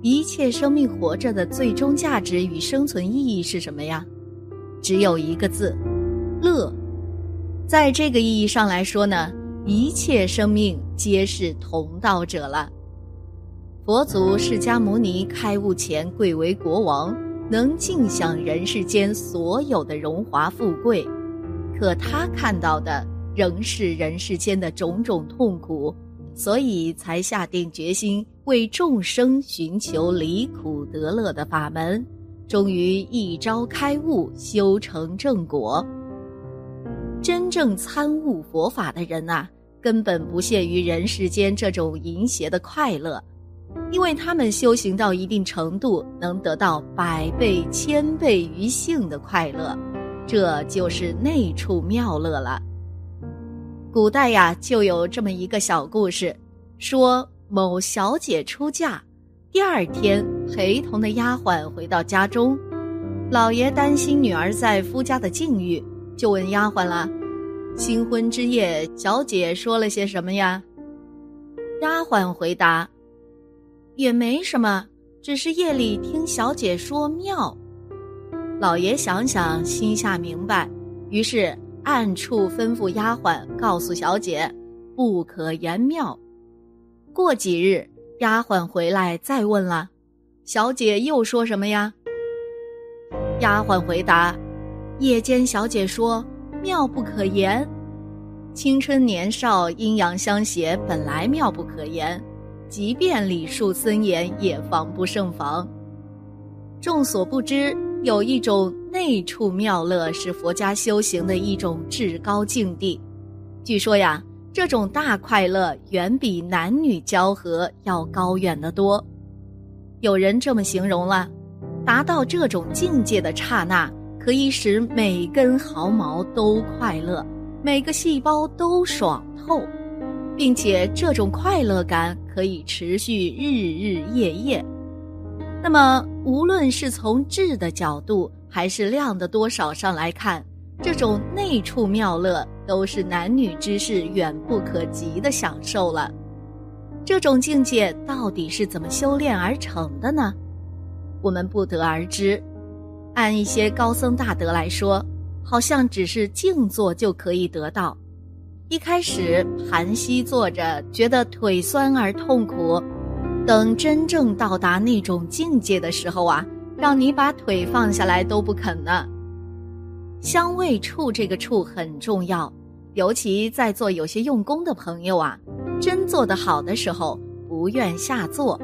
一切生命活着的最终价值与生存意义是什么呀？只有一个字：乐。在这个意义上来说呢，一切生命皆是同道者了。佛祖释迦牟尼开悟前贵为国王，能尽享人世间所有的荣华富贵，可他看到的仍是人世间的种种痛苦。所以才下定决心为众生寻求离苦得乐的法门，终于一朝开悟，修成正果。真正参悟佛法的人啊，根本不屑于人世间这种淫邪的快乐，因为他们修行到一定程度，能得到百倍、千倍于性的快乐，这就是内处妙乐了。古代呀，就有这么一个小故事，说某小姐出嫁，第二天陪同的丫鬟回到家中，老爷担心女儿在夫家的境遇，就问丫鬟了：“新婚之夜，小姐说了些什么呀？”丫鬟回答：“也没什么，只是夜里听小姐说妙。”老爷想想，心下明白，于是。暗处吩咐丫鬟告诉小姐，不可言妙。过几日，丫鬟回来再问了，小姐又说什么呀？丫鬟回答：夜间小姐说妙不可言。青春年少，阴阳相携，本来妙不可言，即便礼数森严，也防不胜防。众所不知。有一种内处妙乐，是佛家修行的一种至高境地。据说呀，这种大快乐远比男女交合要高远得多。有人这么形容了：达到这种境界的刹那，可以使每根毫毛都快乐，每个细胞都爽透，并且这种快乐感可以持续日日夜夜。那么，无论是从质的角度，还是量的多少上来看，这种内处妙乐都是男女之事远不可及的享受了。这种境界到底是怎么修炼而成的呢？我们不得而知。按一些高僧大德来说，好像只是静坐就可以得到。一开始盘膝坐着，觉得腿酸而痛苦。等真正到达那种境界的时候啊，让你把腿放下来都不肯呢。香味触这个触很重要，尤其在座有些用功的朋友啊，真做得好的时候不愿下坐。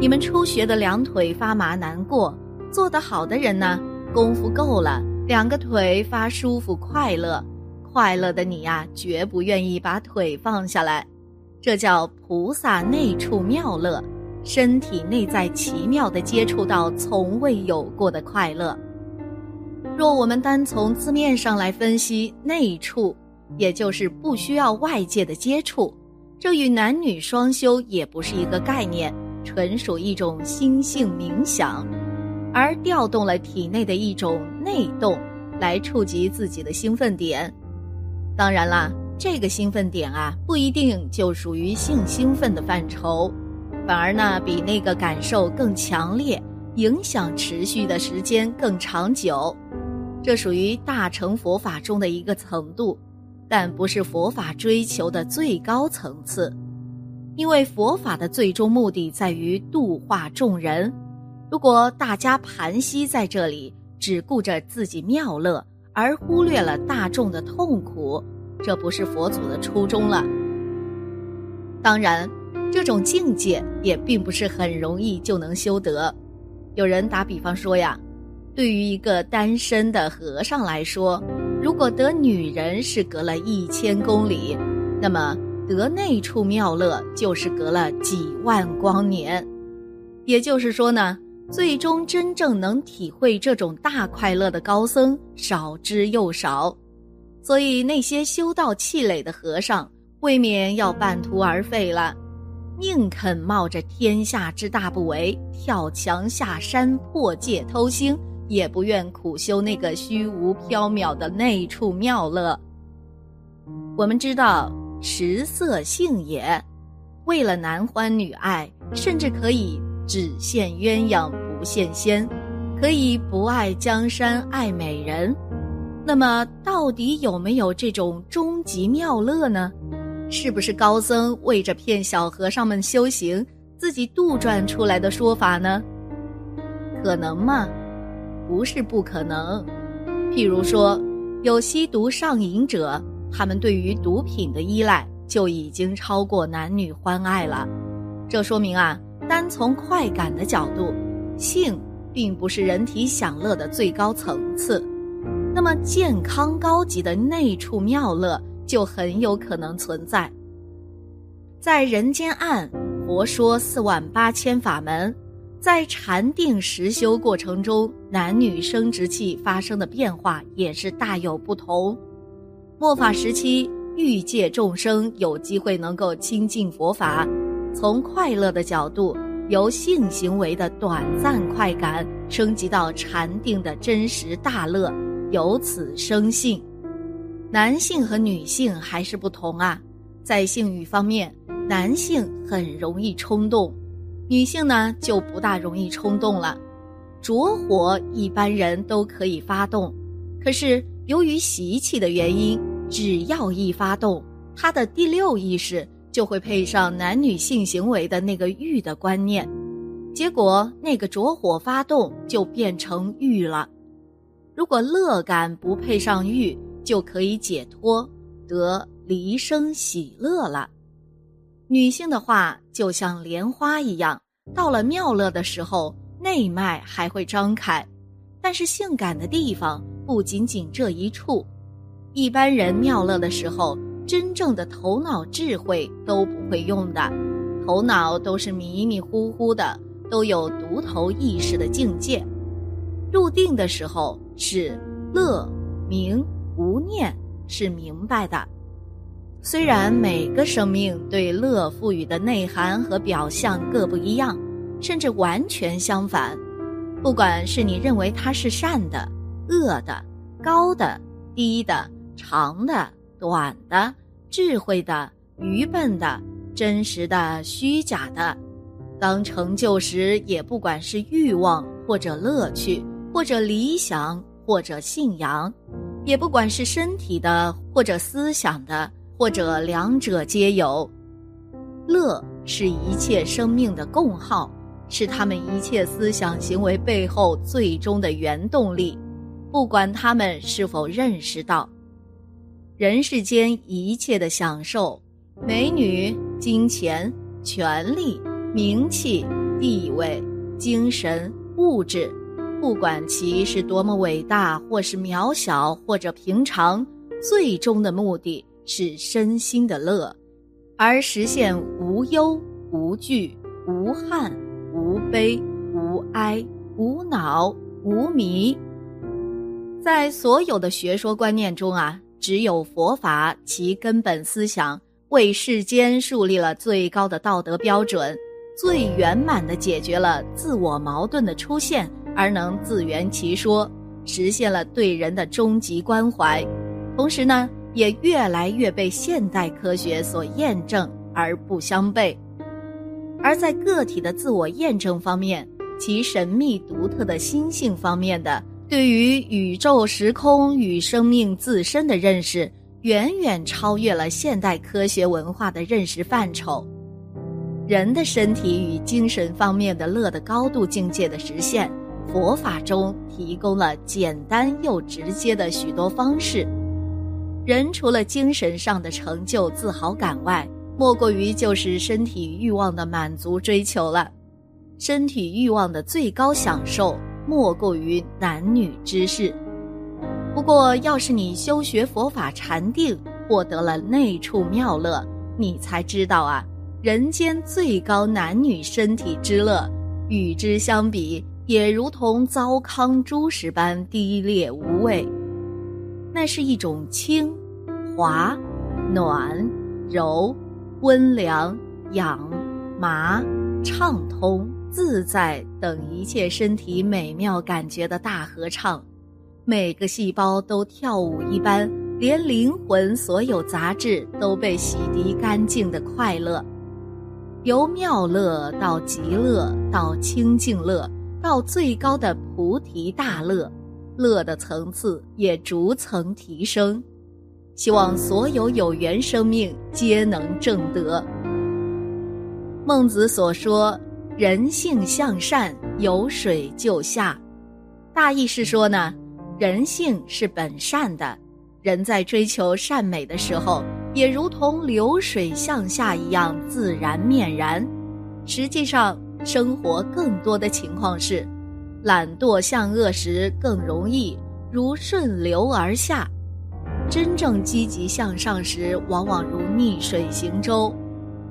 你们初学的两腿发麻难过，做得好的人呢，功夫够了，两个腿发舒服快乐，快乐的你呀，绝不愿意把腿放下来。这叫菩萨内处妙乐，身体内在奇妙的接触到从未有过的快乐。若我们单从字面上来分析内处，也就是不需要外界的接触，这与男女双修也不是一个概念，纯属一种心性冥想，而调动了体内的一种内动，来触及自己的兴奋点。当然啦。这个兴奋点啊，不一定就属于性兴奋的范畴，反而呢，比那个感受更强烈，影响持续的时间更长久。这属于大乘佛法中的一个程度，但不是佛法追求的最高层次。因为佛法的最终目的在于度化众人，如果大家盘膝在这里，只顾着自己妙乐，而忽略了大众的痛苦。这不是佛祖的初衷了。当然，这种境界也并不是很容易就能修得。有人打比方说呀，对于一个单身的和尚来说，如果得女人是隔了一千公里，那么得那处妙乐就是隔了几万光年。也就是说呢，最终真正能体会这种大快乐的高僧少之又少。所以，那些修道气馁的和尚，未免要半途而废了，宁肯冒着天下之大不韪，跳墙下山破戒偷腥，也不愿苦修那个虚无缥缈的内处妙乐。我们知道，食色性也，为了男欢女爱，甚至可以只羡鸳鸯不羡仙，可以不爱江山爱美人。那么，到底有没有这种终极妙乐呢？是不是高僧为着骗小和尚们修行，自己杜撰出来的说法呢？可能吗？不是不可能。譬如说，有吸毒上瘾者，他们对于毒品的依赖就已经超过男女欢爱了。这说明啊，单从快感的角度，性并不是人体享乐的最高层次。那么，健康高级的内处妙乐就很有可能存在。在人间案，佛说四万八千法门，在禅定实修过程中，男女生殖器发生的变化也是大有不同。末法时期，欲界众生有机会能够亲近佛法，从快乐的角度，由性行为的短暂快感升级到禅定的真实大乐。由此生性，男性和女性还是不同啊。在性欲方面，男性很容易冲动，女性呢就不大容易冲动了。着火一般人都可以发动，可是由于习气的原因，只要一发动，他的第六意识就会配上男女性行为的那个欲的观念，结果那个着火发动就变成欲了。如果乐感不配上欲，就可以解脱，得离生喜乐了。女性的话就像莲花一样，到了妙乐的时候，内脉还会张开。但是性感的地方不仅仅这一处，一般人妙乐的时候，真正的头脑智慧都不会用的，头脑都是迷迷糊糊的，都有独头意识的境界。入定的时候是乐明无念，是明白的。虽然每个生命对乐赋予的内涵和表象各不一样，甚至完全相反。不管是你认为它是善的、恶的、高的、低的、长的、短的、智慧的、愚笨的、真实的、虚假的，当成就时，也不管是欲望或者乐趣。或者理想，或者信仰，也不管是身体的，或者思想的，或者两者皆有。乐是一切生命的共号，是他们一切思想行为背后最终的原动力，不管他们是否认识到。人世间一切的享受，美女、金钱、权力、名气、地位、精神、物质。不管其是多么伟大，或是渺小，或者平常，最终的目的是身心的乐，而实现无忧、无惧、无憾、无悲、无哀、无恼、无迷。在所有的学说观念中啊，只有佛法其根本思想为世间树立了最高的道德标准，最圆满的解决了自我矛盾的出现。而能自圆其说，实现了对人的终极关怀，同时呢，也越来越被现代科学所验证而不相悖。而在个体的自我验证方面，其神秘独特的心性方面的对于宇宙时空与生命自身的认识，远远超越了现代科学文化的认识范畴。人的身体与精神方面的乐的高度境界的实现。佛法中提供了简单又直接的许多方式，人除了精神上的成就、自豪感外，莫过于就是身体欲望的满足追求了。身体欲望的最高享受，莫过于男女之事。不过，要是你修学佛法禅定，获得了内处妙乐，你才知道啊，人间最高男女身体之乐，与之相比。也如同糟糠猪食般低劣无味，那是一种清、滑、暖、柔、温凉、养、麻、畅通、自在等一切身体美妙感觉的大合唱，每个细胞都跳舞一般，连灵魂所有杂质都被洗涤干净的快乐。由妙乐到极乐，到清净乐，到最高的菩提大乐，乐的层次也逐层提升。希望所有有缘生命皆能正得。孟子所说“人性向善，有水就下”，大意是说呢，人性是本善的，人在追求善美的时候，也如同流水向下一样自然面然。实际上，生活更多的情况是，懒惰向恶时更容易如顺流而下，真正积极向上时，往往如逆水行舟。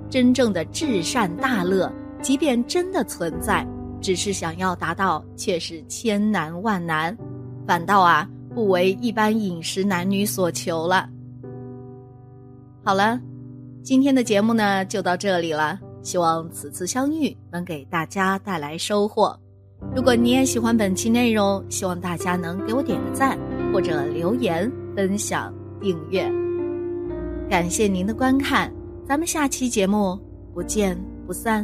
真正的至善大乐，即便真的存在，只是想要达到，却是千难万难，反倒啊不为一般饮食男女所求了。好了，今天的节目呢就到这里了，希望此次相遇能给大家带来收获。如果你也喜欢本期内容，希望大家能给我点个赞，或者留言、分享、订阅。感谢您的观看。咱们下期节目不见不散。